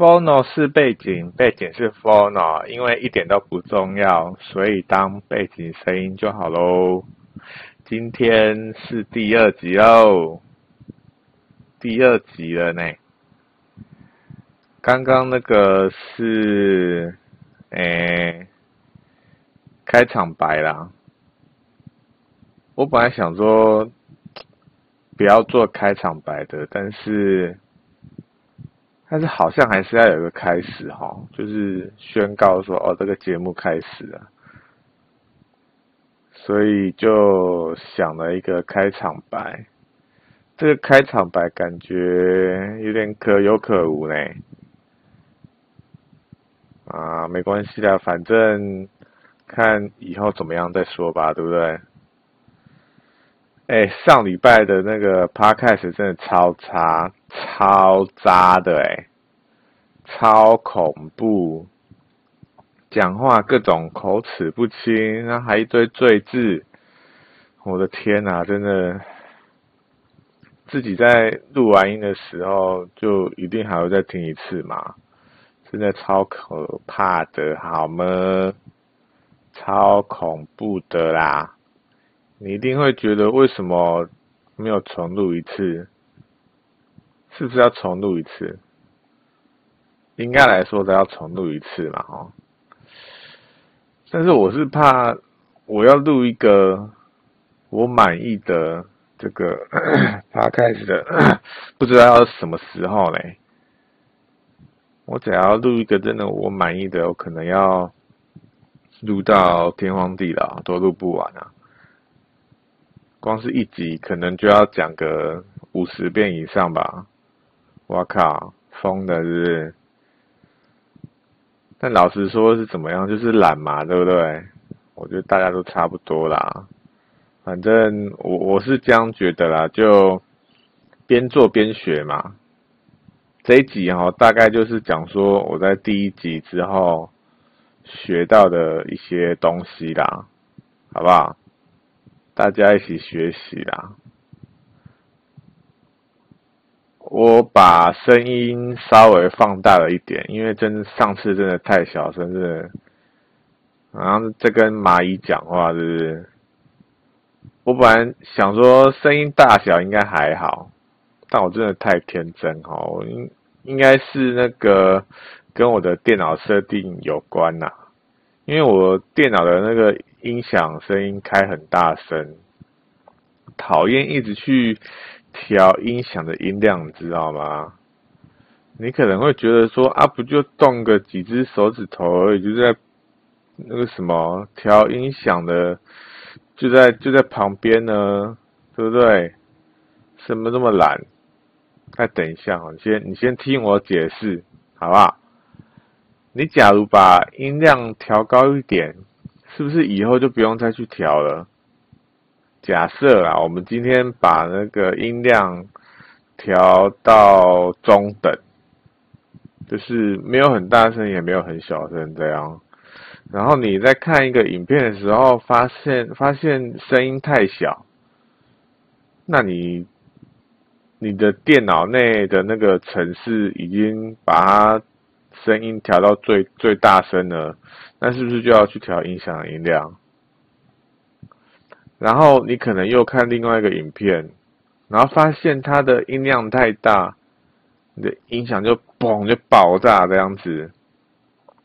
Phono 是背景，背景是 Phono，因为一点都不重要，所以当背景声音就好喽。今天是第二集喽，第二集了呢。刚刚那个是，诶，开场白啦。我本来想说不要做开场白的，但是。但是好像还是要有一个开始哈，就是宣告说哦，这个节目开始了，所以就想了一个开场白。这个开场白感觉有点可有可无呢。啊，没关系的，反正看以后怎么样再说吧，对不对？哎，上礼拜的那个 podcast 真的超差。超渣的哎，超恐怖，讲话各种口齿不清，然后还一堆赘字，我的天呐，真的，自己在录完音的时候，就一定还会再听一次嘛，真的超可怕的，好吗？超恐怖的啦，你一定会觉得为什么没有重录一次？是不是要重录一次？应该来说都要重录一次嘛，哈。但是我是怕我要录一个我满意的这个 p o d c 的，不知道要什么时候嘞。我只要录一个真的我满意的，我可能要录到天荒地老都录不完啊。光是一集可能就要讲个五十遍以上吧。我靠，疯的是不是？但老实说是怎么样，就是懒嘛，对不对？我觉得大家都差不多啦。反正我我是这样觉得啦，就边做边学嘛。这一集哈，大概就是讲说我在第一集之后学到的一些东西啦，好不好？大家一起学习啦。我把声音稍微放大了一点，因为真上次真的太小声，真的，然后在跟蚂蚁讲话，是不是？我本来想说声音大小应该还好，但我真的太天真哦，应应该是那个跟我的电脑设定有关呐，因为我电脑的那个音响声音开很大声，讨厌一直去。调音响的音量，你知道吗？你可能会觉得说啊，不就动个几只手指头而已，就在那个什么调音响的，就在就在旁边呢，对不对？什么那么懒？再等一下啊，你先你先听我解释，好不好？你假如把音量调高一点，是不是以后就不用再去调了？假设啊，我们今天把那个音量调到中等，就是没有很大声，也没有很小声这样。然后你在看一个影片的时候，发现发现声音太小，那你你的电脑内的那个程式已经把它声音调到最最大声了，那是不是就要去调音响的音量？然后你可能又看另外一个影片，然后发现它的音量太大，你的音响就嘣就爆炸这样子，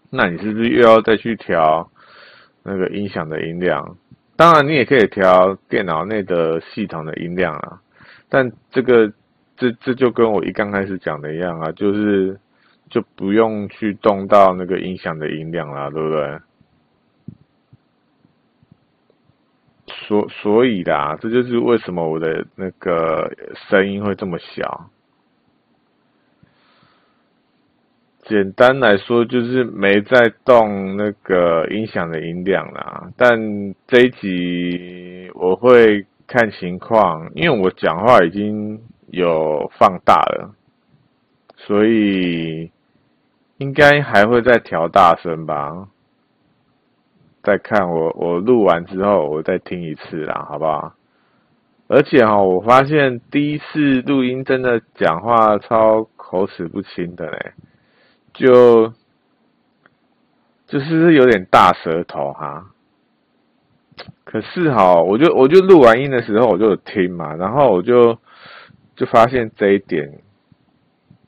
那你是不是又要再去调那个音响的音量？当然，你也可以调电脑内的系统的音量啊，但这个这这就跟我一刚开始讲的一样啊，就是就不用去动到那个音响的音量啦，对不对？所所以啦，这就是为什么我的那个声音会这么小。简单来说，就是没在动那个音响的音量啦。但这一集我会看情况，因为我讲话已经有放大了，所以应该还会再调大声吧。再看我，我录完之后，我再听一次啦，好不好？而且哈，我发现第一次录音真的讲话超口齿不清的嘞，就就是有点大舌头哈。可是哈，我就我就录完音的时候我就有听嘛，然后我就就发现这一点，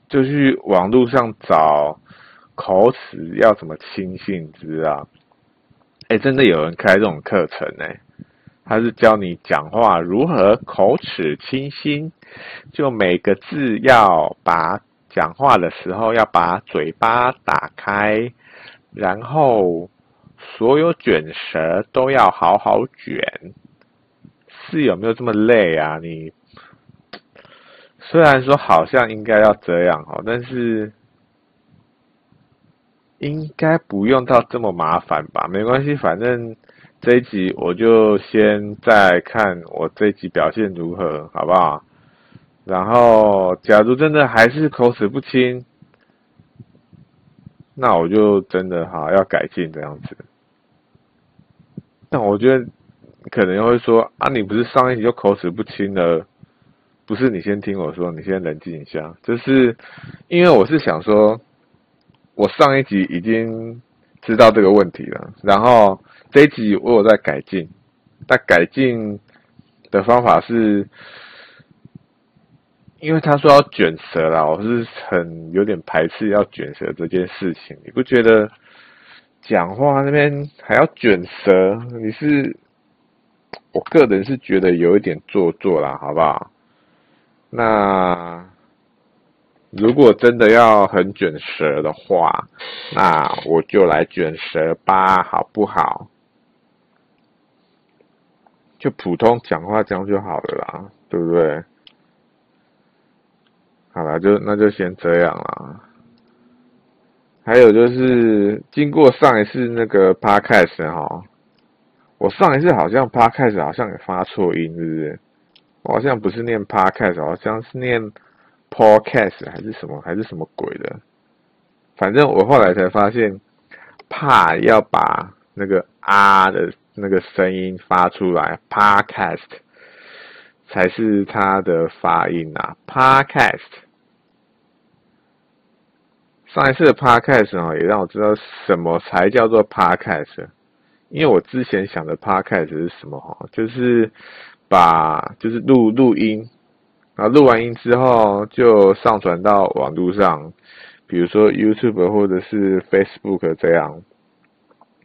就去网络上找口齿要怎么清新，知道？哎，真的有人开这种课程哎，他是教你讲话如何口齿清新，就每个字要把讲话的时候要把嘴巴打开，然后所有卷舌都要好好卷，是有没有这么累啊？你虽然说好像应该要这样哦，但是。应该不用到这么麻烦吧？没关系，反正这一集我就先再看我这一集表现如何，好不好？然后，假如真的还是口齿不清，那我就真的哈要改进这样子。但我觉得可能会说啊，你不是上一集就口齿不清了？不是，你先听我说，你先冷静一下。就是因为我是想说。我上一集已经知道这个问题了，然后这一集我有在改进，但改进的方法是，因为他说要卷舌啦，我是很有点排斥要卷舌这件事情。你不觉得讲话那边还要卷舌？你是，我个人是觉得有一点做作啦，好不好？那。如果真的要很卷舌的话，那我就来卷舌吧，好不好？就普通讲话这样就好了啦，对不对？好了，就那就先这样啦。还有就是，经过上一次那个 podcast 哈，我上一次好像 podcast 好像也发错音，是不是？我好像不是念 podcast，好像是念。Podcast 还是什么还是什么鬼的，反正我后来才发现，怕要把那个啊的那个声音发出来，Podcast 才是它的发音啊。Podcast 上一次的 Podcast 哦，也让我知道什么才叫做 Podcast，因为我之前想的 Podcast 是什么哈，就是把就是录录音。然后录完音之后，就上传到网络上，比如说 YouTube 或者是 Facebook 这样，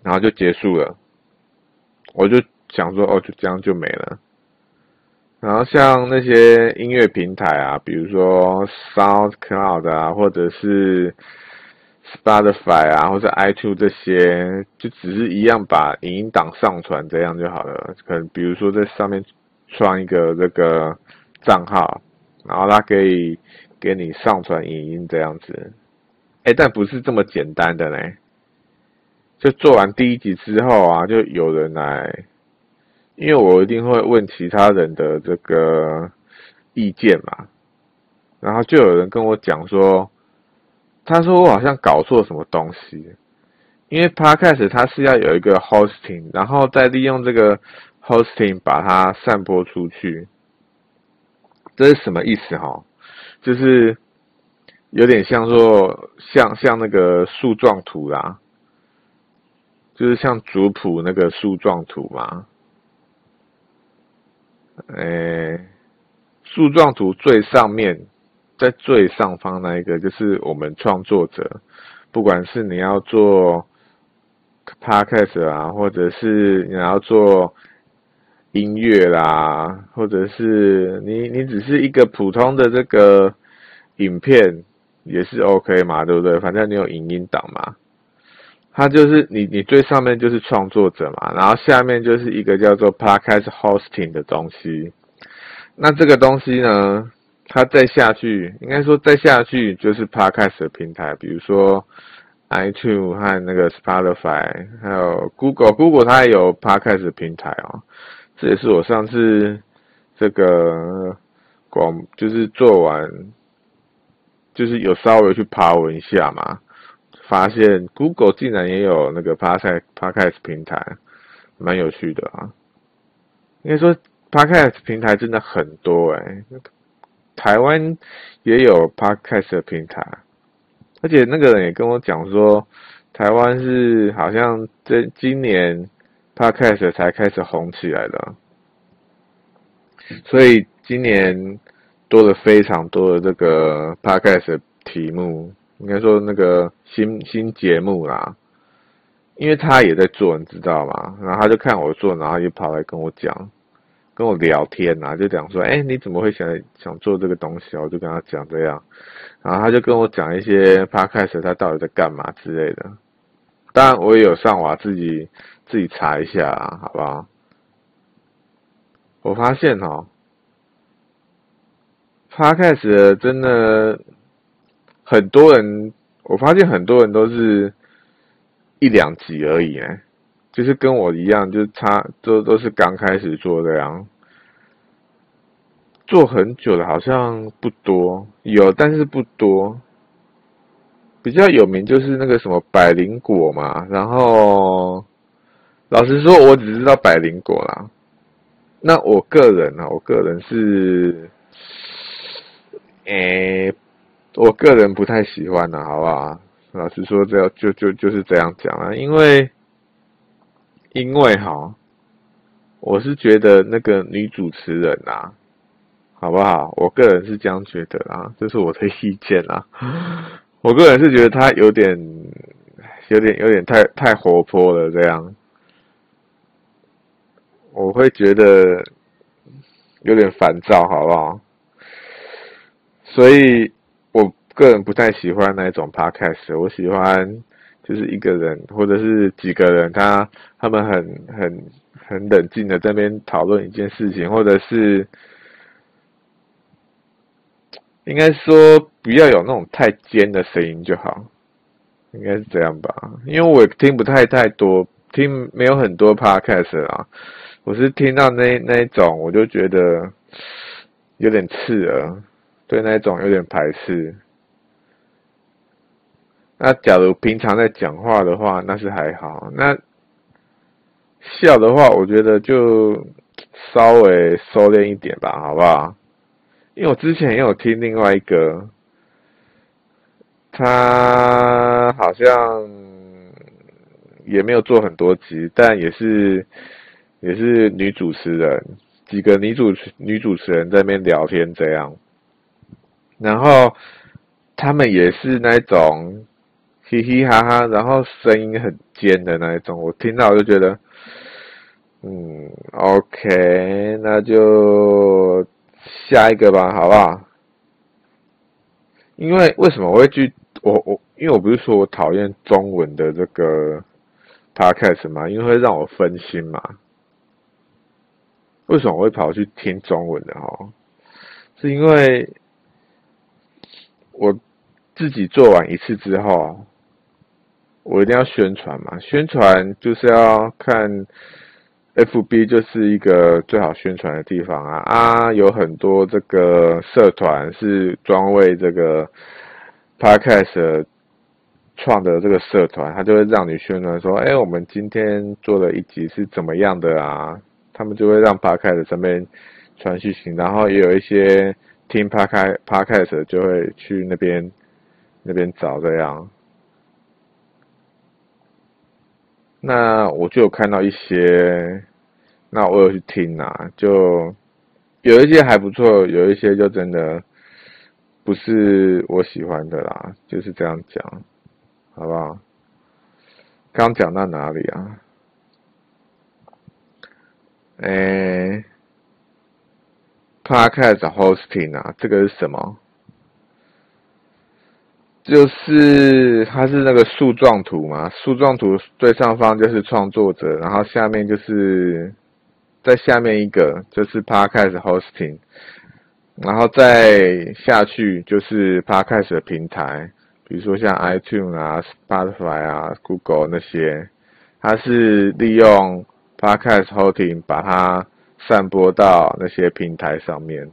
然后就结束了。我就想说，哦，就这样就没了。然后像那些音乐平台啊，比如说 SoundCloud 啊，或者是 Spotify 啊，或者 iTunes 这些，就只是一样把影音档上传这样就好了。可能比如说在上面创一个这个。账号，然后他可以给你上传影音这样子，哎，但不是这么简单的嘞。就做完第一集之后啊，就有人来，因为我一定会问其他人的这个意见嘛，然后就有人跟我讲说，他说我好像搞错什么东西，因为 Podcast 它是要有一个 hosting，然后再利用这个 hosting 把它散播出去。这是什么意思哈？就是有点像说，像像那个树状图啦，就是像族谱那个树状图嘛。诶，树状图最上面，在最上方那一个，就是我们创作者，不管是你要做 podcast 啊，或者是你要做。音乐啦，或者是你你只是一个普通的这个影片也是 OK 嘛，对不对？反正你有影音档嘛，它就是你你最上面就是创作者嘛，然后下面就是一个叫做 Podcast Hosting 的东西。那这个东西呢，它再下去，应该说再下去就是 Podcast 的平台，比如说 iTunes 和那个 Spotify，还有 Google，Google 它也有 Podcast 平台哦。这也是我上次这个广，就是做完，就是有稍微去爬文一下嘛，发现 Google 竟然也有那个 Podcast Podcast 平台，蛮有趣的啊。应该说 Podcast 平台真的很多诶、台湾也有 Podcast 的平台，而且那个人也跟我讲说，台湾是好像这今年 Podcast 才开始红起来的，所以今年多了非常多的这个 Podcast 题目，应该说那个新新节目啦。因为他也在做，你知道吗？然后他就看我做，然后就跑来跟我讲，跟我聊天呐、啊，就讲说：“哎，你怎么会想想做这个东西啊？”我就跟他讲这样，然后他就跟我讲一些 Podcast 他到底在干嘛之类的。当然，我也有上网自己自己查一下，好不好？我发现哦，Podcast 真的很多人，我发现很多人都是。一两集而已哎，就是跟我一样，就是差都都是刚开始做这样，做很久的好像不多，有但是不多。比较有名就是那个什么百灵果嘛，然后老实说，我只知道百灵果啦。那我个人呢，我个人是，诶，我个人不太喜欢的，好不好？老实说，这样就就就是这样讲啊，因为因为哈，我是觉得那个女主持人啊，好不好？我个人是这样觉得啊，这是我的意见啊。我个人是觉得他有点、有点、有点太太活泼了，这样，我会觉得有点烦躁，好不好？所以我。个人不太喜欢那一种 podcast，我喜欢就是一个人或者是几个人，他他们很很很冷静的在那边讨论一件事情，或者是应该说不要有那种太尖的声音就好，应该是这样吧？因为我也听不太太多，听没有很多 podcast 啊，我是听到那那一种我就觉得有点刺耳，对那一种有点排斥。那假如平常在讲话的话，那是还好。那笑的话，我觉得就稍微收敛一点吧，好不好？因为我之前也有听另外一个，他好像也没有做很多集，但也是也是女主持人，几个女主女主持人在那边聊天这样，然后他们也是那种。嘻嘻哈哈，然后声音很尖的那一种，我听到我就觉得，嗯，OK，那就下一个吧，好不好？因为为什么我会去我我，因为我不是说我讨厌中文的这个 podcast 嘛，因为会让我分心嘛。为什么我会跑去听中文的哈？是因为我自己做完一次之后。我一定要宣传嘛，宣传就是要看，FB 就是一个最好宣传的地方啊啊，有很多这个社团是专为这个 Podcast 创的这个社团，他就会让你宣传说，哎，我们今天做了一集是怎么样的啊？他们就会让 Podcast 上面传讯息，然后也有一些听 Podcast Podcast 就会去那边那边找这样。那我就有看到一些，那我有去听啊，就有一些还不错，有一些就真的不是我喜欢的啦，就是这样讲，好不好？刚讲到哪里啊？诶，Podcast hosting 啊，这个是什么？就是它是那个树状图嘛，树状图最上方就是创作者，然后下面就是在下面一个就是 Podcast Hosting，然后再下去就是 Podcast 的平台，比如说像 iTunes 啊、Spotify 啊、Google 那些，它是利用 Podcast Hosting 把它散播到那些平台上面。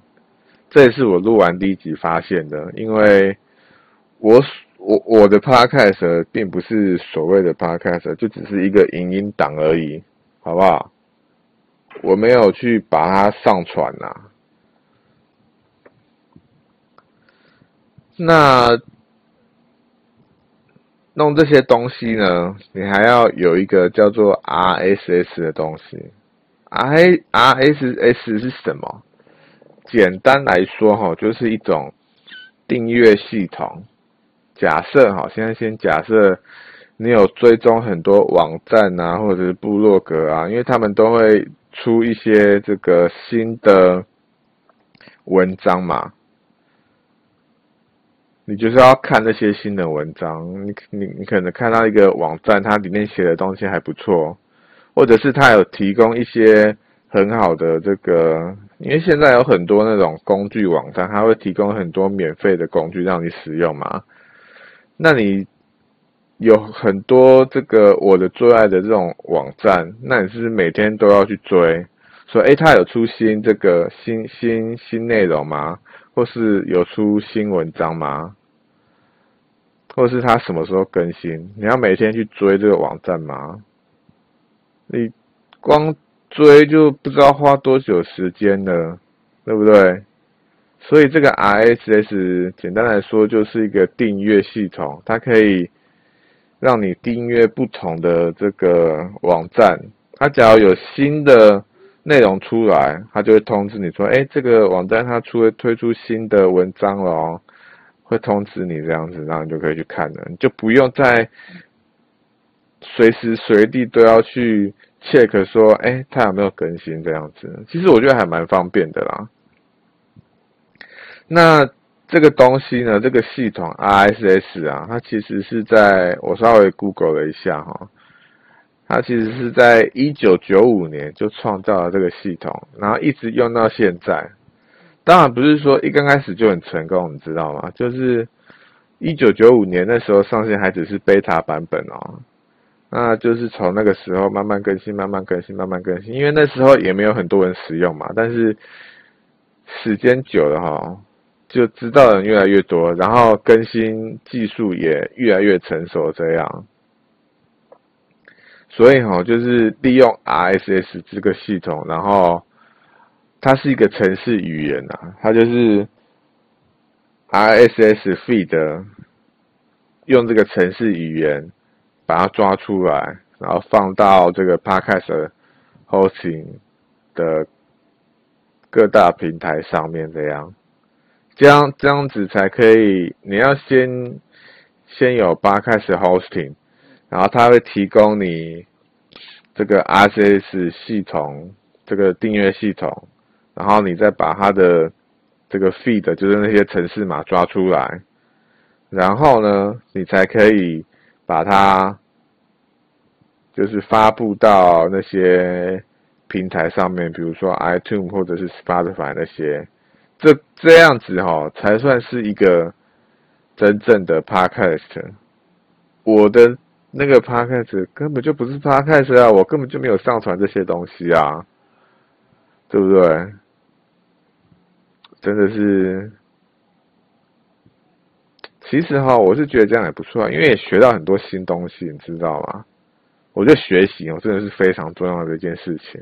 这也是我录完第一集发现的，因为。我我我的 podcast 并不是所谓的 podcast，就只是一个影音档而已，好不好？我没有去把它上传呐。那弄这些东西呢，你还要有一个叫做 RSS 的东西。R RSS 是什么？简单来说，哈，就是一种订阅系统。假设哈，现在先假设你有追踪很多网站啊，或者是部落格啊，因为他们都会出一些这个新的文章嘛。你就是要看那些新的文章，你你你可能看到一个网站，它里面写的东西还不错，或者是它有提供一些很好的这个，因为现在有很多那种工具网站，它会提供很多免费的工具让你使用嘛。那你有很多这个我的最爱的这种网站，那你是每天都要去追？说，诶，它有出新这个新新新内容吗？或是有出新文章吗？或是他什么时候更新？你要每天去追这个网站吗？你光追就不知道花多久时间了，对不对？所以这个 RSS 简单来说就是一个订阅系统，它可以让你订阅不同的这个网站。它只要有新的内容出来，它就会通知你说：“哎，这个网站它出推出新的文章了哦。”会通知你这样子，然后你就可以去看了，你就不用再随时随地都要去 check 说，哎，它有没有更新这样子。其实我觉得还蛮方便的啦。那这个东西呢，这个系统 RSS 啊，它其实是在我稍微 Google 了一下哈，它其实是在一九九五年就创造了这个系统，然后一直用到现在。当然不是说一刚开始就很成功，你知道吗？就是一九九五年那时候上线还只是 beta 版本哦，那就是从那个时候慢慢更新，慢慢更新，慢慢更新。因为那时候也没有很多人使用嘛，但是时间久了哈，就知道的人越来越多，然后更新技术也越来越成熟，这样。所以哈，就是利用 RSS 这个系统，然后。它是一个程式语言啊，它就是 RSS feed，用这个程式语言把它抓出来，然后放到这个 Podcast hosting 的各大平台上面，这样，这样这样子才可以。你要先先有八开始 hosting，然后它会提供你这个 RSS 系统，这个订阅系统。然后你再把它的这个 feed，就是那些城市码抓出来，然后呢，你才可以把它就是发布到那些平台上面，比如说 iTunes 或者是 Spotify 那些，这这样子哈、哦，才算是一个真正的 podcast。我的那个 podcast 根本就不是 podcast 啊，我根本就没有上传这些东西啊。对不对？真的是，其实哈，我是觉得这样也不错，因为也学到很多新东西，你知道吗？我觉得学习哦，真的是非常重要的一件事情。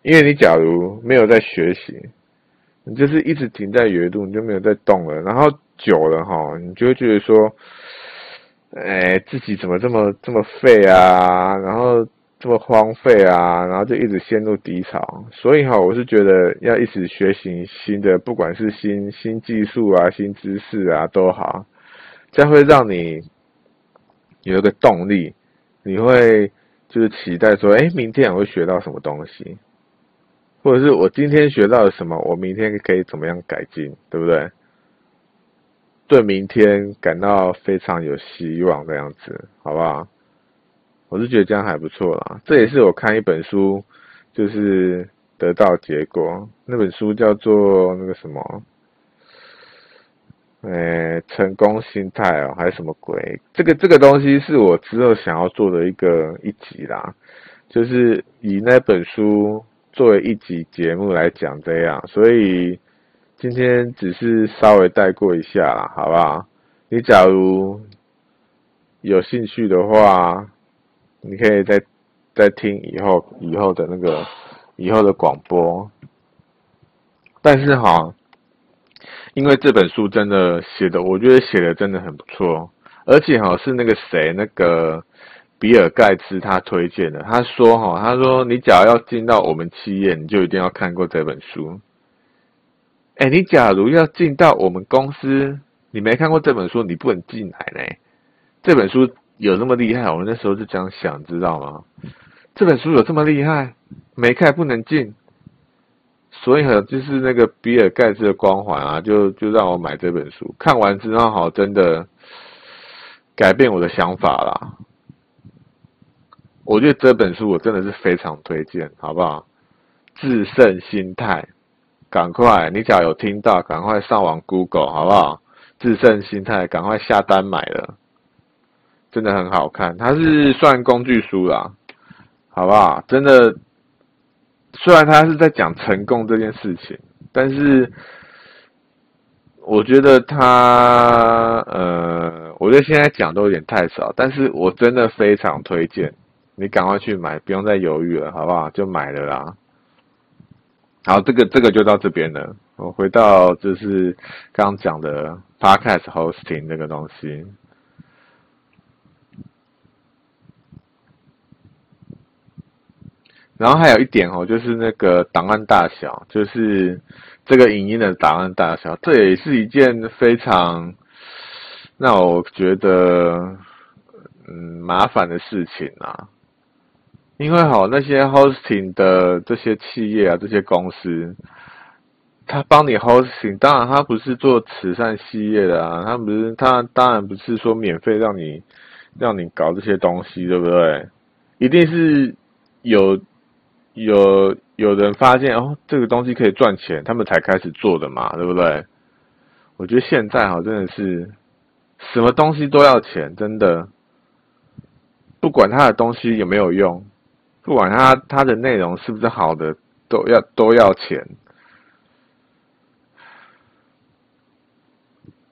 因为你假如没有在学习，你就是一直停在原度，你就没有在动了，然后久了哈，你就会觉得说，哎，自己怎么这么这么废啊？然后。这么荒废啊，然后就一直陷入低潮。所以哈，我是觉得要一直学习新的，不管是新新技术啊、新知识啊都好，这样会让你有一个动力。你会就是期待说，哎，明天我会学到什么东西，或者是我今天学到了什么，我明天可以怎么样改进，对不对？对明天感到非常有希望的样子，好不好？我是觉得这样还不错啦，这也是我看一本书，就是得到结果。那本书叫做那个什么，诶，成功心态哦，还是什么鬼？这个这个东西是我之后想要做的一个一集啦，就是以那本书作为一集节目来讲这样。所以今天只是稍微带过一下啦，好不好？你假如有兴趣的话。你可以再再听以后以后的那个以后的广播，但是哈，因为这本书真的写的，我觉得写的真的很不错，而且哈是那个谁，那个比尔盖茨他推荐的。他说哈，他说你假如要进到我们企业，你就一定要看过这本书。哎，你假如要进到我们公司，你没看过这本书，你不能进来呢。这本书有那么厉害？我们那时候是这样想，知道吗？这本书有这么厉害？没看不能进。所以哈，就是那个比尔盖茨的光环啊，就就让我买这本书。看完之后，好，真的改变我的想法啦。我觉得这本书我真的是非常推荐，好不好？致胜心态。赶快，你只要有听到，赶快上网 Google 好不好？致胜心态，赶快下单买了，真的很好看。它是算工具书啦，好不好？真的，虽然它是在讲成功这件事情，但是我觉得它，呃，我觉得现在讲都有点太少，但是我真的非常推荐你赶快去买，不用再犹豫了，好不好？就买了啦。好，这个这个就到这边了。我回到就是刚刚讲的 Podcast Hosting 这个东西，然后还有一点哦，就是那个档案大小，就是这个影音的档案大小，这也是一件非常让我觉得嗯麻烦的事情啊。因为好那些 hosting 的这些企业啊，这些公司，他帮你 hosting，当然他不是做慈善事业的啊，他不是他当然不是说免费让你让你搞这些东西，对不对？一定是有有有人发现哦，这个东西可以赚钱，他们才开始做的嘛，对不对？我觉得现在哈真的是什么东西都要钱，真的，不管他的东西有没有用。不管它它的内容是不是好的，都要都要钱。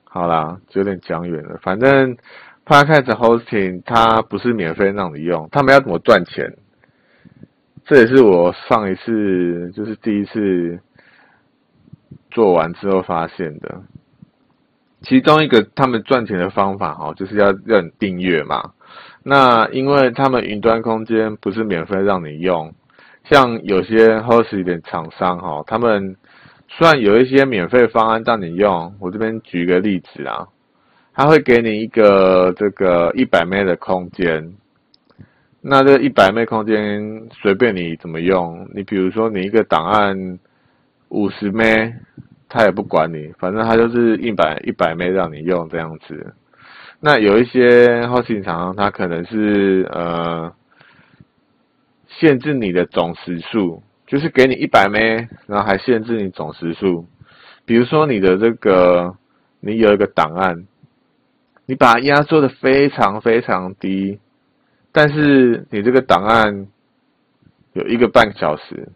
好啦，就有点讲远了。反正 Podcast Hosting 它不是免费让你用，他们要怎么赚钱？这也是我上一次就是第一次做完之后发现的。其中一个他们赚钱的方法哈，就是要让你订阅嘛。那因为他们云端空间不是免费让你用，像有些 host 的厂商哈，他们虽然有一些免费方案让你用，我这边举个例子啊，他会给你一个这个一百 M 的空间，那这一百 M 空间随便你怎么用，你比如说你一个档案五十 M，他也不管你，反正他就是一百一百 M 让你用这样子。那有一些 hosting 厂商，它可能是呃限制你的总时数，就是给你一百枚然后还限制你总时数。比如说你的这个，你有一个档案，你把它压缩的非常非常低，但是你这个档案有一个半小时，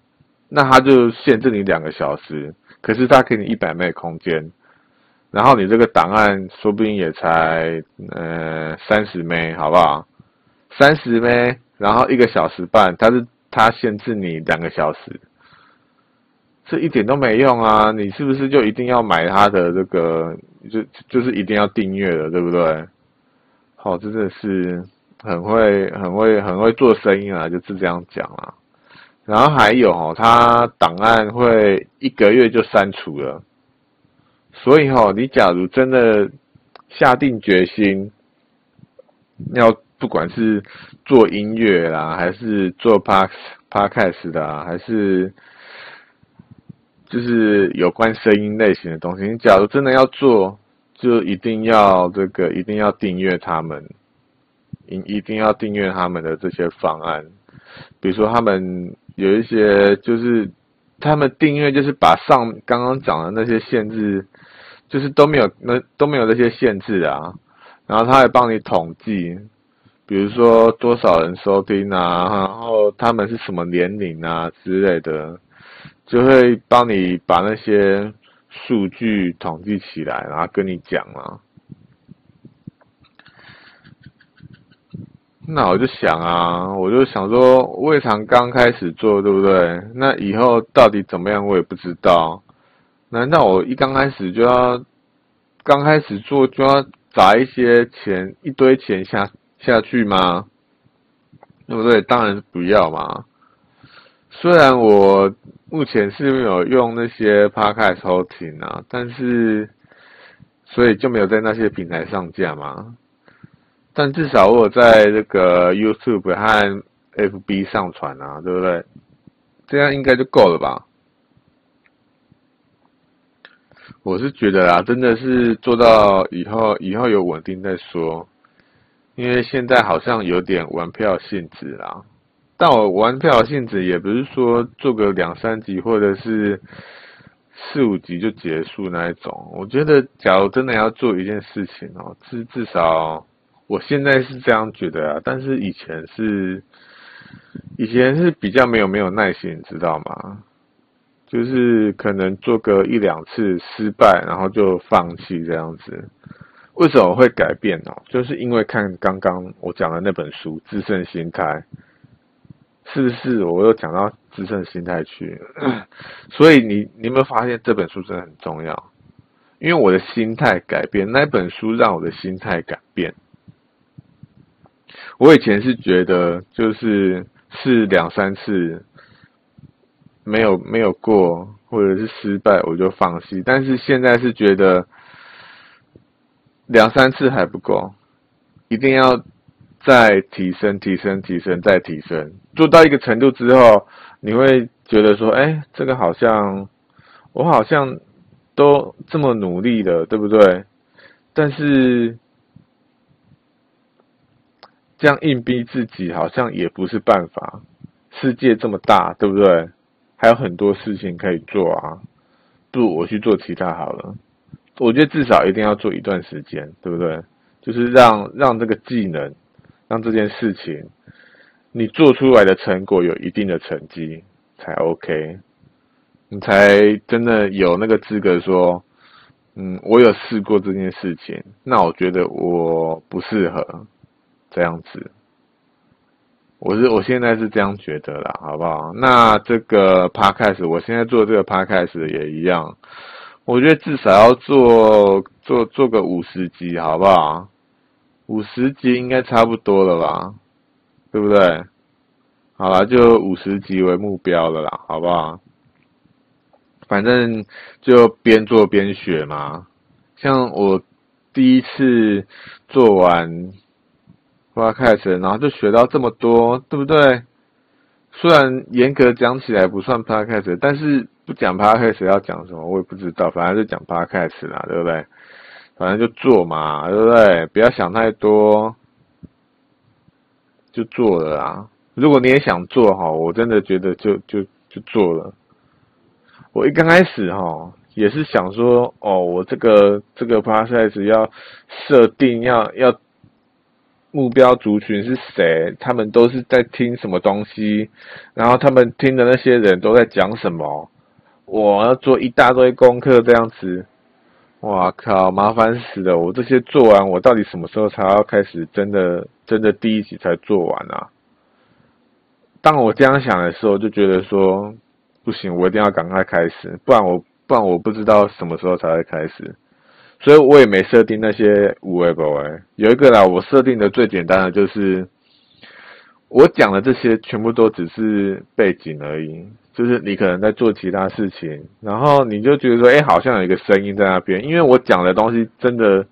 那它就限制你两个小时，可是它给你一百枚空间。然后你这个档案说不定也才呃三十枚好不好？三十枚然后一个小时半，它是它限制你两个小时，这一点都没用啊！你是不是就一定要买它的这个，就就是一定要订阅的，对不对？好，真的是很会很会很会做生意啊，就是这样讲啊。然后还有哦，它档案会一个月就删除了。所以哈，你假如真的下定决心，要不管是做音乐啦，还是做 par Podcast 的啊，还是就是有关声音类型的东西，你假如真的要做，就一定要这个，一定要订阅他们，一一定要订阅他们的这些方案。比如说，他们有一些就是他们订阅，就是把上刚刚讲的那些限制。就是都没有那都没有那些限制啊，然后他还帮你统计，比如说多少人收听啊，然后他们是什么年龄啊之类的，就会帮你把那些数据统计起来，然后跟你讲啊。那我就想啊，我就想说，未尝刚开始做，对不对？那以后到底怎么样，我也不知道。难道我一刚开始就要刚开始做就要砸一些钱，一堆钱下下去吗？对不对？当然是不要嘛。虽然我目前是没有用那些 p o d 收听啊，但是所以就没有在那些平台上架嘛。但至少我有在这个 YouTube 和 FB 上传啊，对不对？这样应该就够了吧？我是觉得啊，真的是做到以后，以后有稳定再说。因为现在好像有点玩票性质啦。但我玩票性质也不是说做个两三集或者是四五集就结束那一种。我觉得，假如真的要做一件事情哦，至至少。我现在是这样觉得啊，但是以前是，以前是比较没有没有耐心，你知道吗？就是可能做个一两次失败，然后就放弃这样子。为什么会改变呢？就是因为看刚刚我讲的那本书《自胜心态》，是不是我又讲到自胜心态去？所以你你有没有发现这本书真的很重要？因为我的心态改变，那本书让我的心态改变。我以前是觉得，就是是两三次没有没有过，或者是失败，我就放弃。但是现在是觉得两三次还不够，一定要再提升、提升、提升、再提升。做到一个程度之后，你会觉得说：“哎，这个好像我好像都这么努力了，对不对？”但是。这样硬逼自己好像也不是办法。世界这么大，对不对？还有很多事情可以做啊，不如我去做其他好了。我觉得至少一定要做一段时间，对不对？就是让让这个技能，让这件事情，你做出来的成果有一定的成绩才 OK，你才真的有那个资格说，嗯，我有试过这件事情，那我觉得我不适合。这样子，我是我现在是这样觉得啦，好不好？那这个 Podcast，我现在做这个 Podcast 也一样，我觉得至少要做做做个五十集，好不好？五十集应该差不多了吧，对不对？好啦，就五十集为目标了啦，好不好？反正就边做边学嘛，像我第一次做完。Podcast，然后就学到这么多，对不对？虽然严格讲起来不算 Podcast，但是不讲 Podcast 要讲什么，我也不知道。反正就讲 Podcast 啦，对不对？反正就做嘛，对不对？不要想太多，就做了啦。如果你也想做哈，我真的觉得就就就做了。我一刚开始哈，也是想说，哦，我这个这个 Podcast 要设定要要。目标族群是谁？他们都是在听什么东西？然后他们听的那些人都在讲什么？我要做一大堆功课这样子，哇靠，麻烦死了！我这些做完，我到底什么时候才要开始真的真的第一集才做完啊？当我这样想的时候，就觉得说不行，我一定要赶快开始，不然我不然我不知道什么时候才会开始。所以我也没设定那些五位宝哎，有一个啦，我设定的最简单的就是，我讲的这些全部都只是背景而已，就是你可能在做其他事情，然后你就觉得说，哎，好像有一个声音在那边，因为我讲的东西真的，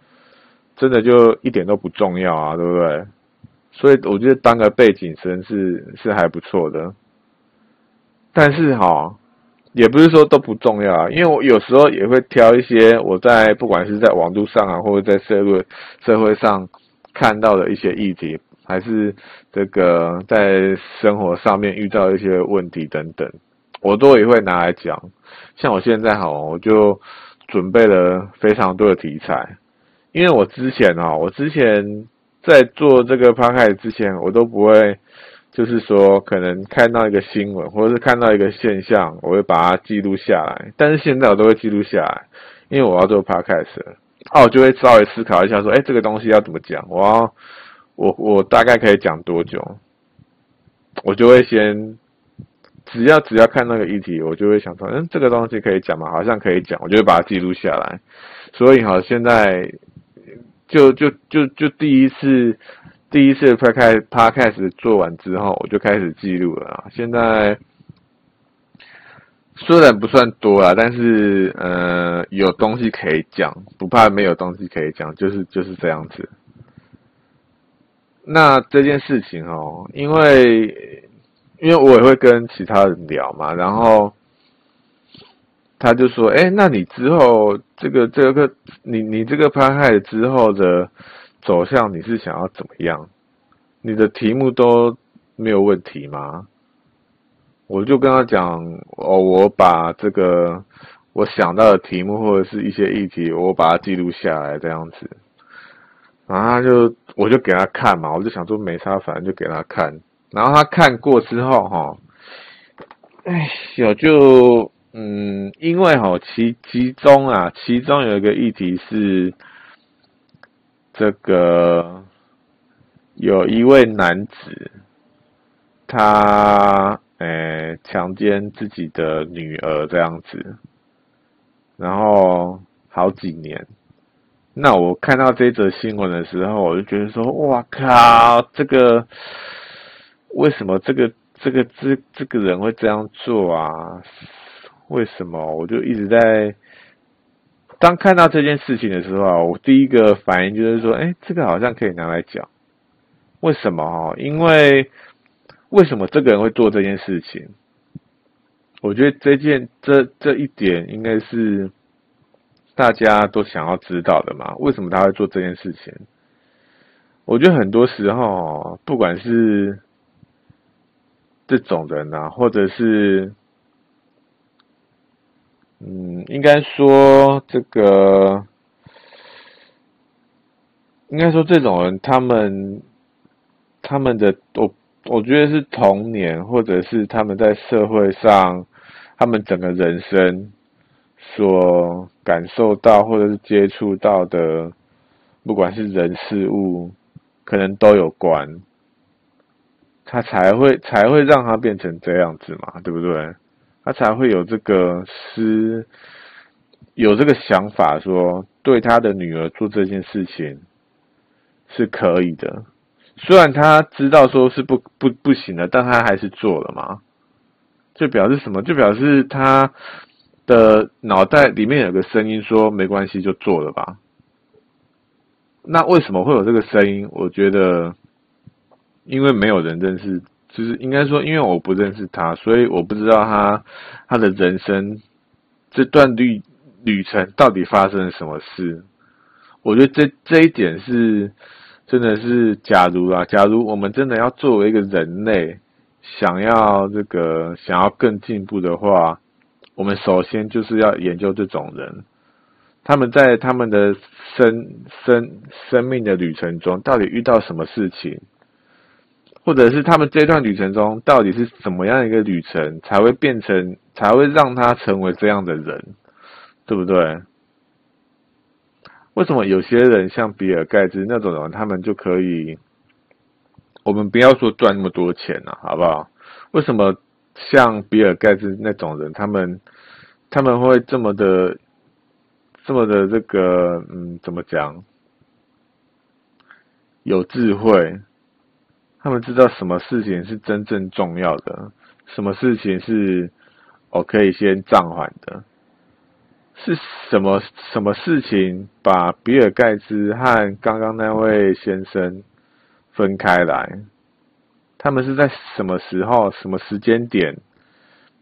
真的就一点都不重要啊，对不对？所以我觉得当个背景声是是还不错的，但是哈。也不是说都不重要啊，因为我有时候也会挑一些我在不管是在网络上啊，或者在社会社会上看到的一些议题，还是这个在生活上面遇到一些问题等等，我都也会拿来讲。像我现在哈，我就准备了非常多的题材，因为我之前啊，我之前在做这个 podcast 之前，我都不会。就是说，可能看到一个新闻，或者是看到一个现象，我会把它记录下来。但是现在我都会记录下来，因为我要做 podcast，哦，我就会稍微思考一下，说，哎，这个东西要怎么讲？我要，我我大概可以讲多久？我就会先，只要只要看那个议题，我就会想说，嗯，这个东西可以讲吗？好像可以讲，我就会把它记录下来。所以哈，现在。就就就就第一次第一次 podcast podcast 做完之后，我就开始记录了啊。现在虽然不算多啦，但是呃有东西可以讲，不怕没有东西可以讲，就是就是这样子。那这件事情哦，因为因为我也会跟其他人聊嘛，然后。他就说：“哎，那你之后这个这个你你这个拍开之后的走向，你是想要怎么样？你的题目都没有问题吗？”我就跟他讲：“哦，我把这个我想到的题目或者是一些议题，我把它记录下来这样子。”然后他就我就给他看嘛，我就想说没差，反正就给他看。然后他看过之后，哈，哎，小就。嗯，因为哈，其其中啊，其中有一个议题是这个有一位男子，他诶强奸自己的女儿这样子，然后好几年。那我看到这则新闻的时候，我就觉得说，哇靠，这个为什么这个这个这这个人会这样做啊？为什么？我就一直在当看到这件事情的时候啊，我第一个反应就是说，哎，这个好像可以拿来讲。为什么？哈，因为为什么这个人会做这件事情？我觉得这件这这一点应该是大家都想要知道的嘛。为什么他会做这件事情？我觉得很多时候，不管是这种人啊，或者是。嗯，应该说这个，应该说这种人，他们他们的我我觉得是童年，或者是他们在社会上，他们整个人生所感受到或者是接触到的，不管是人事物，可能都有关，他才会才会让他变成这样子嘛，对不对？他才会有这个思，有这个想法，说对他的女儿做这件事情是可以的。虽然他知道说是不不不行的，但他还是做了嘛。就表示什么？就表示他的脑袋里面有个声音说没关系，就做了吧。那为什么会有这个声音？我觉得，因为没有人认识。就是应该说，因为我不认识他，所以我不知道他他的人生这段旅旅程到底发生了什么事。我觉得这这一点是真的是，假如啊，假如我们真的要作为一个人类，想要这个想要更进步的话，我们首先就是要研究这种人，他们在他们的生生生命的旅程中，到底遇到什么事情。或者是他们这段旅程中，到底是怎么样一个旅程，才会变成，才会让他成为这样的人，对不对？为什么有些人像比尔盖茨那种人，他们就可以，我们不要说赚那么多钱了，好不好？为什么像比尔盖茨那种人，他们他们会这么的，这么的这个，嗯，怎么讲？有智慧。他们知道什么事情是真正重要的，什么事情是我可以先暂缓的，是什么什么事情把比尔盖茨和刚刚那位先生分开来？他们是在什么时候、什么时间点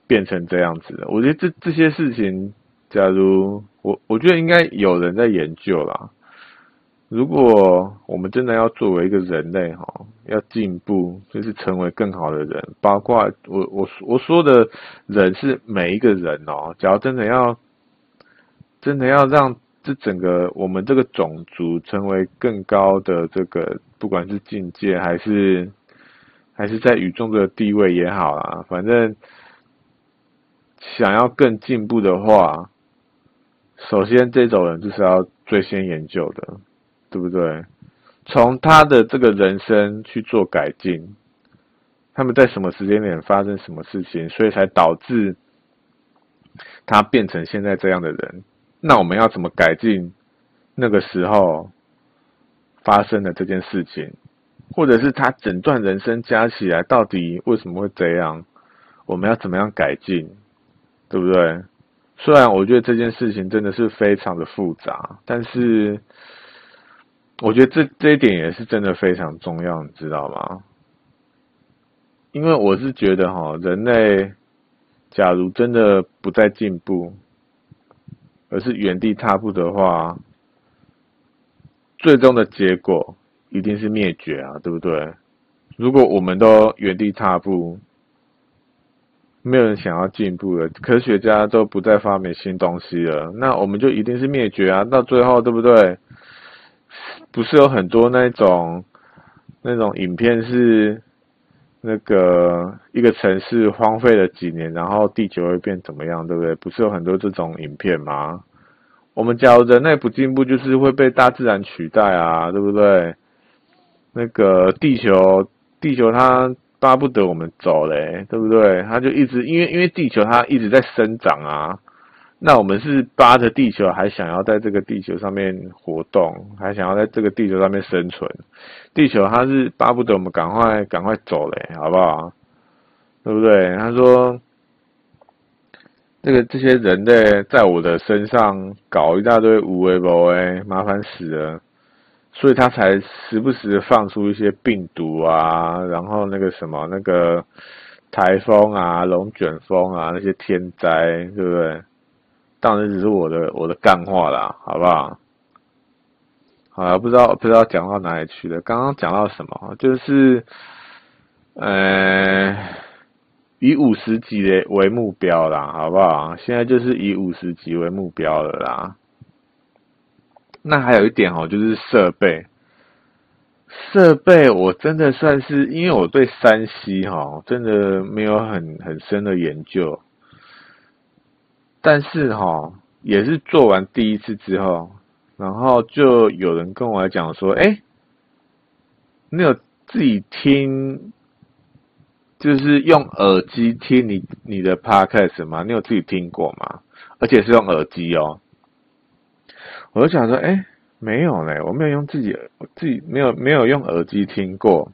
变成这样子的？我觉得这这些事情，假如我我觉得应该有人在研究啦。如果我们真的要作为一个人类哈，要进步，就是成为更好的人，包括我我我说的人是每一个人哦。假如真的要，真的要让这整个我们这个种族成为更高的这个，不管是境界还是还是在宇宙的地位也好啊，反正想要更进步的话，首先这种人就是要最先研究的。对不对？从他的这个人生去做改进，他们在什么时间点发生什么事情，所以才导致他变成现在这样的人。那我们要怎么改进那个时候发生的这件事情，或者是他整段人生加起来到底为什么会这样？我们要怎么样改进？对不对？虽然我觉得这件事情真的是非常的复杂，但是我觉得这这一点也是真的非常重要，你知道吗？因为我是觉得哈，人类假如真的不再进步，而是原地踏步的话，最终的结果一定是灭绝啊，对不对？如果我们都原地踏步，没有人想要进步了，科学家都不再发明新东西了，那我们就一定是灭绝啊！到最后，对不对？不是有很多那种那种影片是那个一个城市荒废了几年，然后地球会变怎么样，对不对？不是有很多这种影片吗？我们假如人类不进步，就是会被大自然取代啊，对不对？那个地球，地球它。巴不得我们走嘞，对不对？它就一直因为因为地球它一直在生长啊，那我们是扒着地球，还想要在这个地球上面活动，还想要在这个地球上面生存。地球它是巴不得我们赶快赶快走嘞，好不好？对不对？他说，这个这些人类在我的身上搞一大堆无为不为，麻烦死了。所以他才时不时的放出一些病毒啊，然后那个什么那个台风啊、龙卷风啊那些天灾，对不对？当然只是我的我的干话啦，好不好？好了，不知道不知道讲到哪里去了。刚刚讲到什么？就是呃，以五十级的为目标啦，好不好？现在就是以五十级为目标了啦。那还有一点哦，就是设备。设备我真的算是，因为我对三 C 哈真的没有很很深的研究，但是哈也是做完第一次之后，然后就有人跟我来讲说，哎，你有自己听，就是用耳机听你你的 Podcast 吗？你有自己听过吗？而且是用耳机哦。我就想说，哎、没有嘞，我没有用自己，我自己没有没有用耳机听过。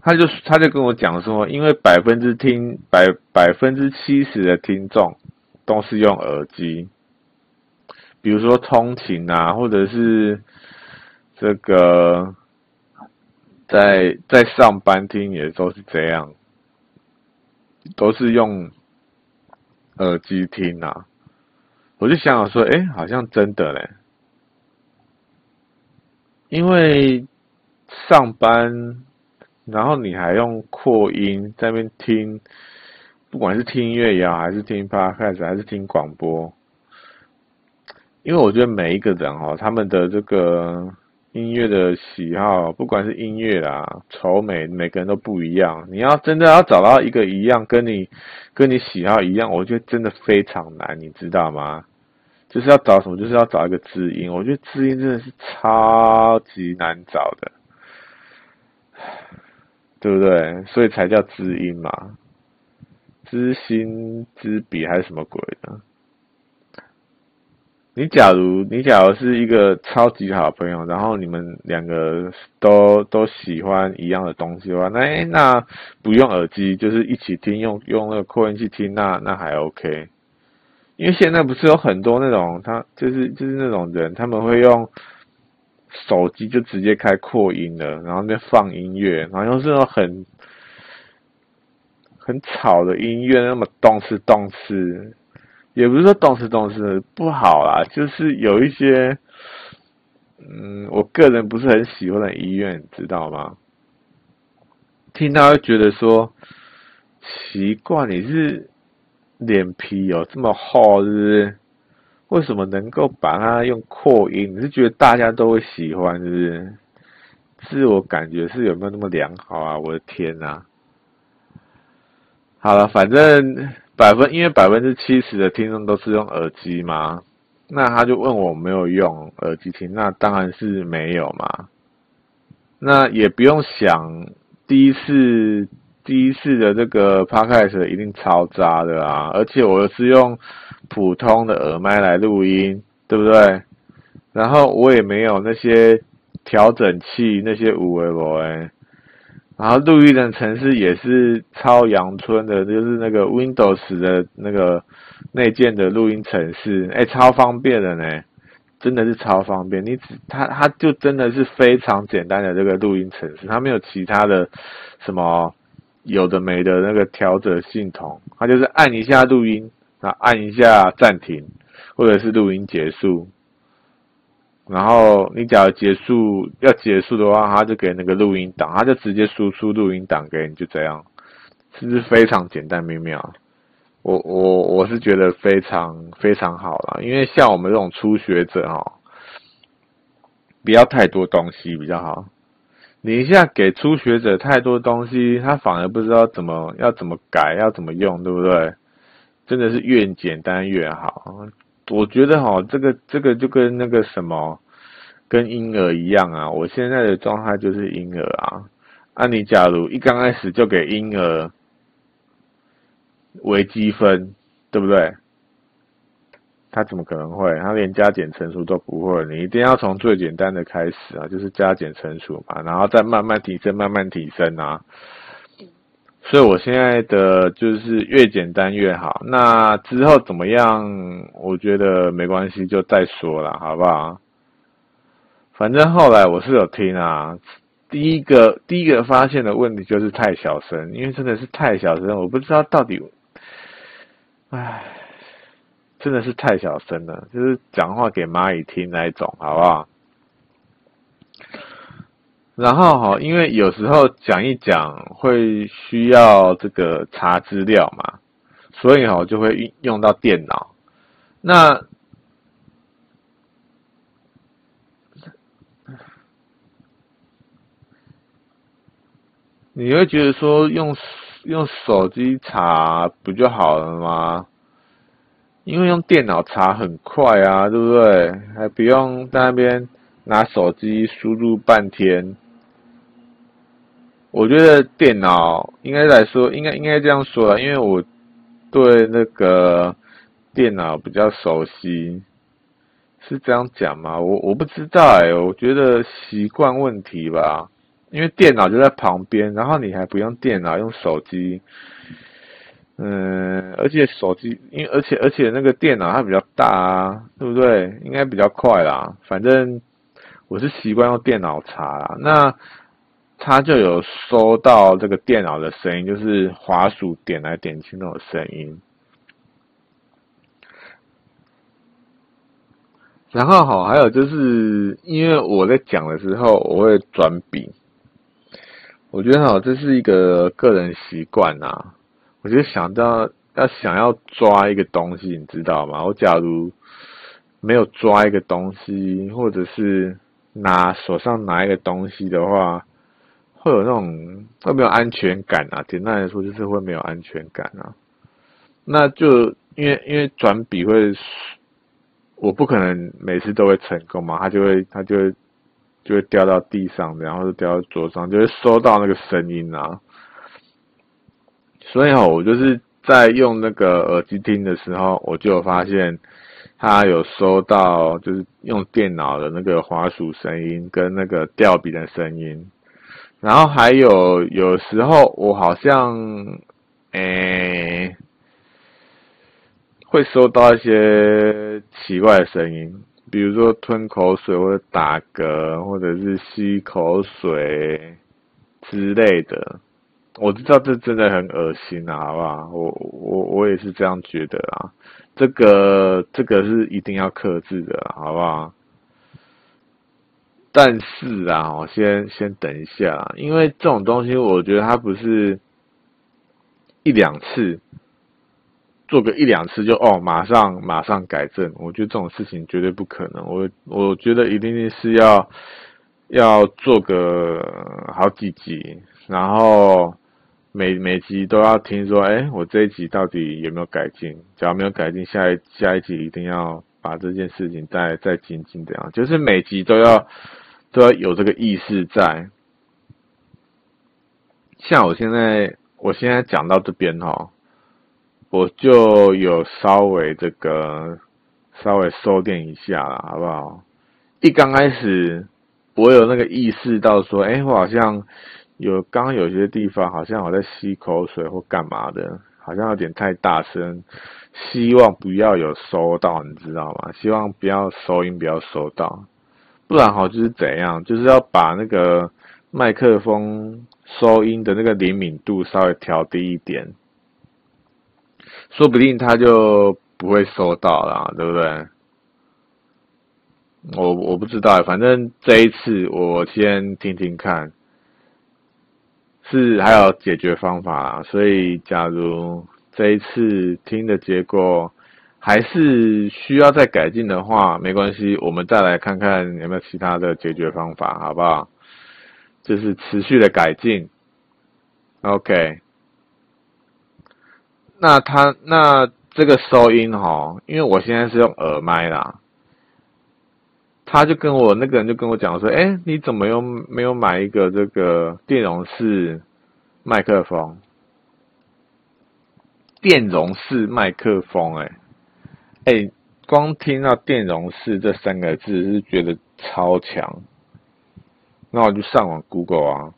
他就他就跟我讲说，因为百分之听百百分之七十的听众都是用耳机，比如说通勤啊，或者是这个在在上班听也都是这样，都是用耳机听啊。我就想想说，哎、好像真的嘞。因为上班，然后你还用扩音在那边听，不管是听音乐也好，还是听 Podcast，还是听广播。因为我觉得每一个人哦，他们的这个音乐的喜好，不管是音乐啦、丑美，每个人都不一样。你要真的要找到一个一样，跟你跟你喜好一样，我觉得真的非常难，你知道吗？就是要找什么？就是要找一个知音。我觉得知音真的是超级难找的，对不对？所以才叫知音嘛，知心知彼还是什么鬼的？你假如你假如是一个超级好朋友，然后你们两个都都喜欢一样的东西的话，那那不用耳机，就是一起听，用用那个扩音器听，那那还 OK。因为现在不是有很多那种，他就是就是那种人，他们会用手机就直接开扩音了，然后那边放音乐，然后又是那种很很吵的音乐，那么动次动次，也不是说动次动次不好啦，就是有一些，嗯，我个人不是很喜欢的音乐，你知道吗？听到会觉得说奇怪，你是。脸皮有这么厚，是不是？为什么能够把它用扩音？你是觉得大家都会喜欢，是不是？自我感觉是有没有那么良好啊？我的天啊！好了，反正百分因为百分之七十的听众都是用耳机嘛，那他就问我没有用耳机听，那当然是没有嘛。那也不用想第一次。第一次的这个 podcast 一定超渣的啊！而且我是用普通的耳麦来录音，对不对？然后我也没有那些调整器那些五维罗哎，然后录音的城市也是超阳春的，就是那个 Windows 的那个内建的录音城市，哎，超方便的呢，真的是超方便。你只它它就真的是非常简单的这个录音城市，它没有其他的什么有的没的那个调整系统，它就是按一下录音，然后按一下暂停，或者是录音结束。然后你假如结束要结束的话，他就给那个录音档，他就直接输出录音档给你，就这样，是不是非常简单明了？我我我是觉得非常非常好了，因为像我们这种初学者哦，不要太多东西比较好。你一下给初学者太多东西，他反而不知道怎么要怎么改，要怎么用，对不对？真的是越简单越好。我觉得哈，这个这个就跟那个什么，跟婴儿一样啊。我现在的状态就是婴儿啊。啊，你假如一刚开始就给婴儿微积分，对不对？他怎么可能会？他连加减乘除都不会。你一定要从最简单的开始啊，就是加减乘除嘛，然后再慢慢提升，慢慢提升啊。所以我现在的就是越简单越好。那之后怎么样？我觉得没关系，就再说了，好不好？反正后来我是有听啊。第一个第一个发现的问题就是太小声，因为真的是太小声，我不知道到底，唉，真的是太小声了，就是讲话给蚂蚁听那一种，好不好？然后哈，因为有时候讲一讲会需要这个查资料嘛，所以哈就会运用到电脑。那你会觉得说用用手机查不就好了吗？因为用电脑查很快啊，对不对？还不用在那边拿手机输入半天。我觉得电脑应该来说，应该应该这样说啦，因为我对那个电脑比较熟悉，是这样讲吗？我我不知道哎，我觉得习惯问题吧，因为电脑就在旁边，然后你还不用电脑，用手机，嗯，而且手机，因为而且而且那个电脑它比较大啊，对不对？应该比较快啦，反正我是习惯用电脑查啦，那。他就有收到这个电脑的声音，就是滑鼠点来点去那种声音。然后好，还有就是因为我在讲的时候，我会转笔。我觉得好，这是一个个人习惯呐。我就想到要想要抓一个东西，你知道吗？我假如没有抓一个东西，或者是拿手上拿一个东西的话。会有那种会没有安全感啊，简单来说就是会没有安全感啊。那就因为因为转笔会，我不可能每次都会成功嘛，它就会它就会就会掉到地上，然后就掉到桌上，就会收到那个声音啊。所以哦，我就是在用那个耳机听的时候，我就有发现它有收到，就是用电脑的那个滑鼠声音跟那个掉笔的声音。然后还有有时候我好像，诶、会收到一些奇怪的声音，比如说吞口水或者打嗝，或者是吸口水之类的。我知道这真的很恶心啊，好不好？我我我也是这样觉得啊。这个这个是一定要克制的，好不好？但是啊，我先先等一下，因为这种东西，我觉得它不是一两次做个一两次就哦，马上马上改正。我觉得这种事情绝对不可能。我我觉得一定是要要做个好几集，然后每每集都要听说，哎，我这一集到底有没有改进？假如没有改进，下一下一集一定要把这件事情再再精进，这样就是每集都要。都要有这个意识在。像我现在，我现在讲到这边哈，我就有稍微这个稍微收敛一下了，好不好？一刚开始我有那个意识到说，哎，我好像有刚刚有些地方好像我在吸口水或干嘛的，好像有点太大声，希望不要有收到，你知道吗？希望不要收音，不要收到，不然好就是怎样，就是要把那个麦克风收音的那个灵敏度稍微调低一点，说不定他就不会收到啦，对不对？我我不知道，反正这一次我先听听看，是还有解决方法啦。所以，假如这一次听的结果还是需要再改进的话，没关系，我们再来看看有没有其他的解决方法，好不好？就是持续的改进。OK，那他那这个收音哈，因为我现在是用耳麦啦。他就跟我那个人就跟我讲说，哎，你怎么又没有买一个这个电容式麦克风？电容式麦克风，哎，哎，光听到电容式这三个字是觉得超强。那我就上网 Google 啊，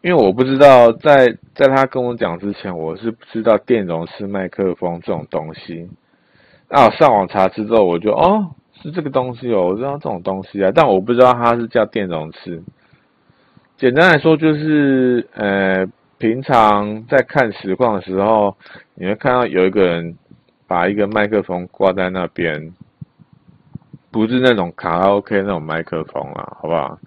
因为我不知道在在他跟我讲之前，我是不知道电容式麦克风这种东西。那我上网查之后，我就哦。是这个东西哦，我知道这种东西啊，但我不知道它是叫电容器。简单来说，就是呃，平常在看实况的时候，你会看到有一个人把一个麦克风挂在那边，不是那种卡拉 OK 那种麦克风啦，好不好？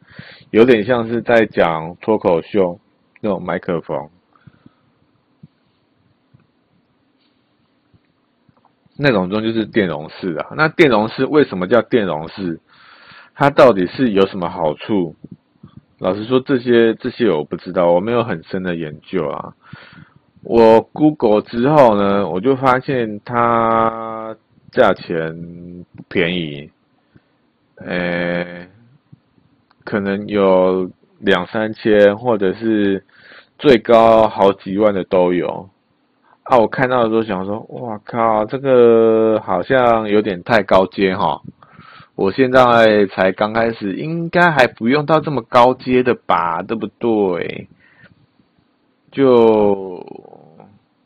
有点像是在讲脱口秀那种麦克风。那种中就是电容式啊，那电容式为什么叫电容式？它到底是有什么好处？老实说，这些这些我不知道，我没有很深的研究啊。我 Google 之后呢，我就发现它价钱便宜，呃，可能有两三千，或者是最高好几万的都有。啊，我看到的时候想说，哇靠，这个好像有点太高阶哈！我现在才刚开始，应该还不用到这么高阶的吧，对不对？就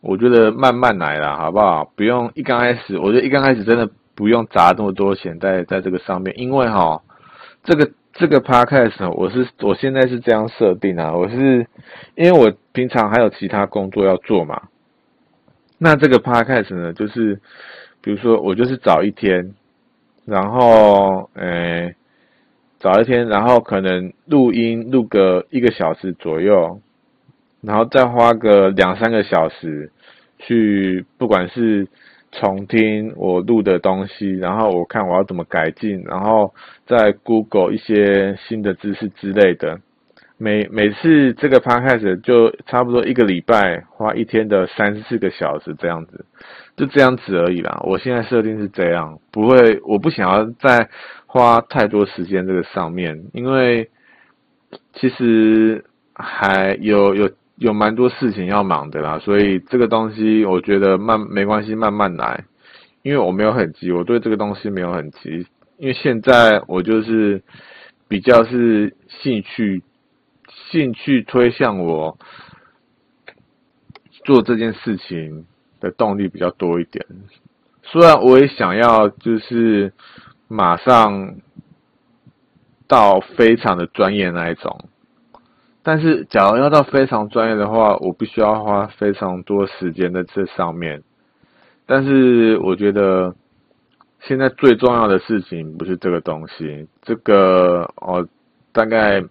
我觉得慢慢来啦，好不好？不用一刚开始，我觉得一刚开始真的不用砸这么多钱在在这个上面，因为哈，这个这个 podcast 我是我现在是这样设定啊，我是因为我平常还有其他工作要做嘛。那这个 podcast 呢，就是比如说我就是找一天，然后诶找一天，然后可能录音录个一个小时左右，然后再花个两三个小时去，不管是重听我录的东西，然后我看我要怎么改进，然后再 Google 一些新的知识之类的。每每次这个 podcast 就差不多一个礼拜花一天的三四个小时这样子，就这样子而已啦。我现在设定是这样，不会，我不想要再花太多时间这个上面，因为其实还有有有蛮多事情要忙的啦，所以这个东西我觉得慢没关系，慢慢来，因为我没有很急，我对这个东西没有很急，因为现在我就是比较是兴趣。兴趣推向我做这件事情的动力比较多一点，虽然我也想要就是马上到非常的专业那一种，但是假如要到非常专业的话，我必须要花非常多时间在这上面。但是我觉得现在最重要的事情不是这个东西，这个哦大概。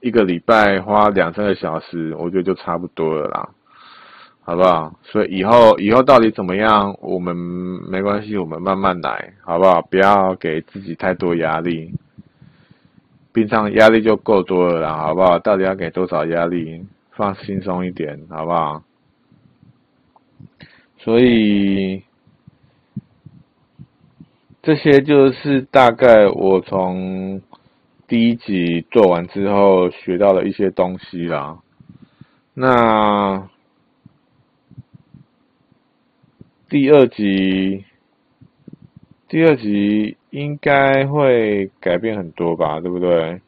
一个礼拜花两三个小时，我觉得就差不多了啦，好不好？所以以后以后到底怎么样，我们没关系，我们慢慢来，好不好？不要给自己太多压力，平常压力就够多了啦，好不好？到底要给多少压力？放轻松一点，好不好？所以这些就是大概我从。第一集做完之后，学到了一些东西啦。那第二集，第二集应该会改变很多吧，对不对？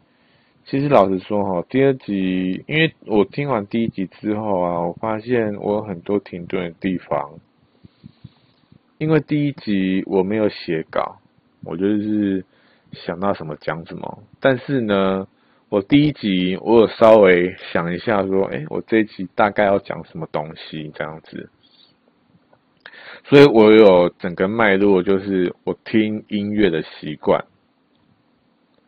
其实老实说哈，第二集，因为我听完第一集之后啊，我发现我有很多停顿的地方。因为第一集我没有写稿，我就是想到什么讲什么。但是呢，我第一集我有稍微想一下，说，哎，我这一集大概要讲什么东西这样子。所以我有整个脉络，就是我听音乐的习惯。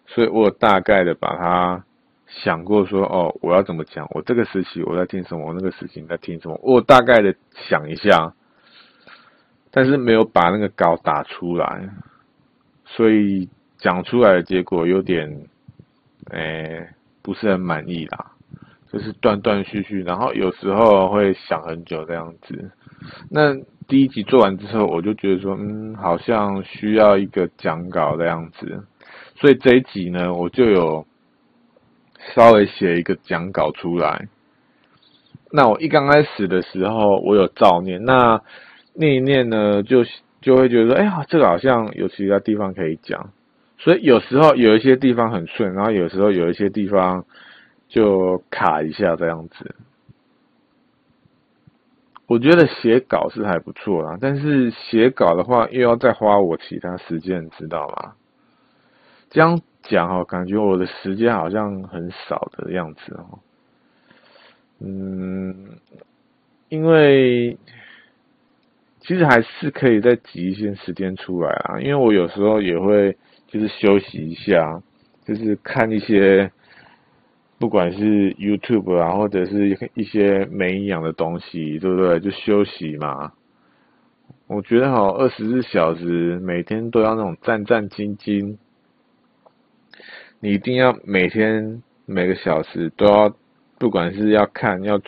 所以我有大概的把它想过说，哦，我要怎么讲？我这个时期我在听什么？我那个时期在听什么？我大概的想一下。但是没有把那个稿打出来，所以讲出来的结果有点，诶、不是很满意啦。就是断断续续，然后有时候会想很久这样子。那第一集做完之后，我就觉得说，嗯，好像需要一个讲稿这样子。所以这一集呢，我就有稍微写一个讲稿出来。那我一刚开始的时候，我有照念那。念一念呢，就就会觉得说，哎呀，这个好像有其他地方可以讲，所以有时候有一些地方很顺，然后有时候有一些地方就卡一下这样子。我觉得写稿是还不错啦，但是写稿的话又要再花我其他时间，知道吗？这样讲哦，感觉我的时间好像很少的样子哦。嗯，因为。其实还是可以再挤一些时间出来啊，因为我有时候也会就是休息一下，就是看一些不管是 YouTube 啊，或者是一些没营养的东西，对不对？就休息嘛。我觉得好，二十四小时每天都要那种战战兢兢，你一定要每天每个小时都要，不管是要看要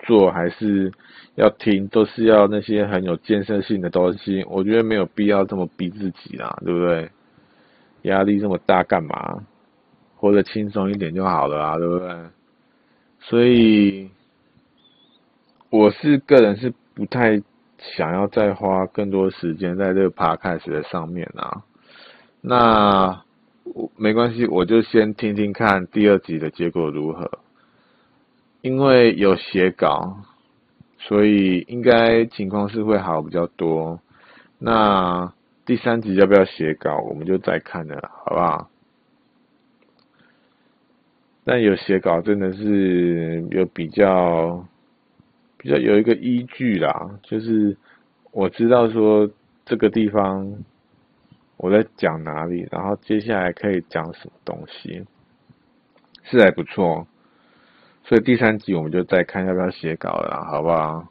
做还是。要听都是要那些很有建设性的东西，我觉得没有必要这么逼自己啦，对不对？压力这么大干嘛？活得轻松一点就好了啊，对不对？所以我是个人是不太想要再花更多时间在这个 podcast 的上面啊。那没关系，我就先听听看第二集的结果如何，因为有写稿。所以应该情况是会好比较多。那第三集要不要写稿，我们就再看了，好不好？但有写稿真的是有比较比较有一个依据啦，就是我知道说这个地方我在讲哪里，然后接下来可以讲什么东西，是还不错。所以第三集我们就再看要不要写稿了，好不好？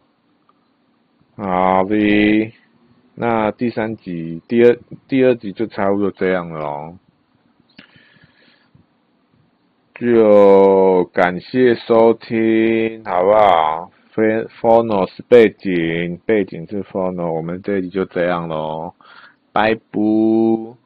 好的，那第三集、第二第二集就差不多这样了哦。就感谢收听，好不好？Phono 是背景，背景是 Phono，我们这一集就这样喽，拜拜。